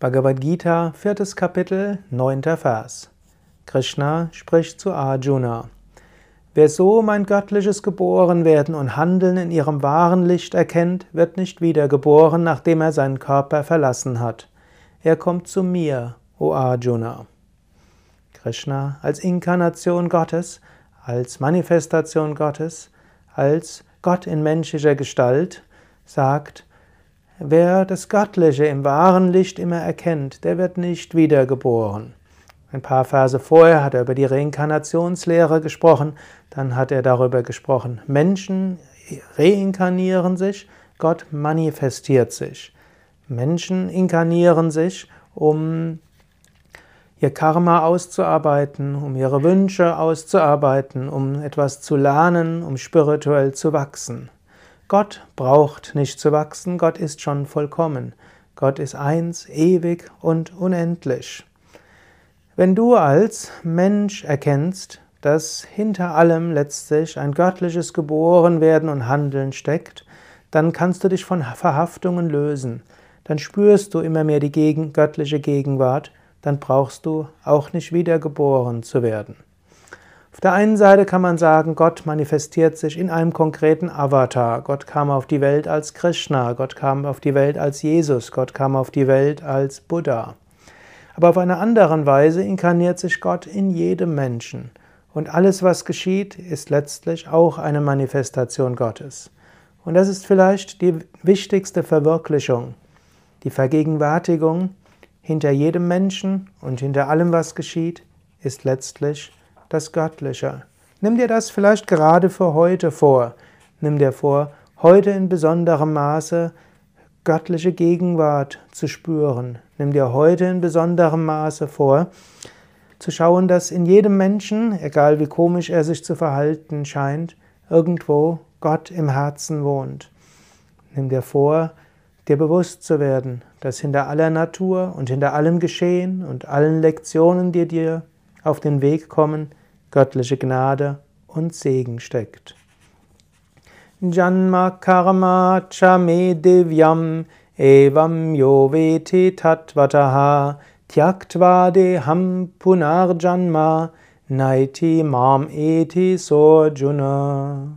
Bhagavad Gita, viertes Kapitel, neunter Vers. Krishna spricht zu Arjuna. Wer so mein göttliches Geborenwerden und Handeln in ihrem wahren Licht erkennt, wird nicht wiedergeboren, nachdem er seinen Körper verlassen hat. Er kommt zu mir, o Arjuna. Krishna als Inkarnation Gottes, als Manifestation Gottes, als Gott in menschlicher Gestalt, sagt, Wer das Göttliche im wahren Licht immer erkennt, der wird nicht wiedergeboren. Ein paar Verse vorher hat er über die Reinkarnationslehre gesprochen, dann hat er darüber gesprochen, Menschen reinkarnieren sich, Gott manifestiert sich. Menschen inkarnieren sich, um ihr Karma auszuarbeiten, um ihre Wünsche auszuarbeiten, um etwas zu lernen, um spirituell zu wachsen. Gott braucht nicht zu wachsen, Gott ist schon vollkommen. Gott ist eins, ewig und unendlich. Wenn du als Mensch erkennst, dass hinter allem letztlich ein göttliches Geborenwerden und Handeln steckt, dann kannst du dich von Verhaftungen lösen. Dann spürst du immer mehr die göttliche Gegenwart, dann brauchst du auch nicht wiedergeboren zu werden. Der einen Seite kann man sagen, Gott manifestiert sich in einem konkreten Avatar. Gott kam auf die Welt als Krishna, Gott kam auf die Welt als Jesus, Gott kam auf die Welt als Buddha. Aber auf einer anderen Weise inkarniert sich Gott in jedem Menschen. Und alles, was geschieht, ist letztlich auch eine Manifestation Gottes. Und das ist vielleicht die wichtigste Verwirklichung, die Vergegenwärtigung hinter jedem Menschen und hinter allem, was geschieht, ist letztlich das Göttliche. Nimm dir das vielleicht gerade für heute vor. Nimm dir vor, heute in besonderem Maße göttliche Gegenwart zu spüren. Nimm dir heute in besonderem Maße vor, zu schauen, dass in jedem Menschen, egal wie komisch er sich zu verhalten scheint, irgendwo Gott im Herzen wohnt. Nimm dir vor, dir bewusst zu werden, dass hinter aller Natur und hinter allem Geschehen und allen Lektionen, die dir auf den Weg kommen, göttliche Gnade und Segen steckt. Janma Karma Chame Divyam Evam Yoveti Tatvataha Tyaktva Deham Punar Janma Naiti Mam Eti Sorjuna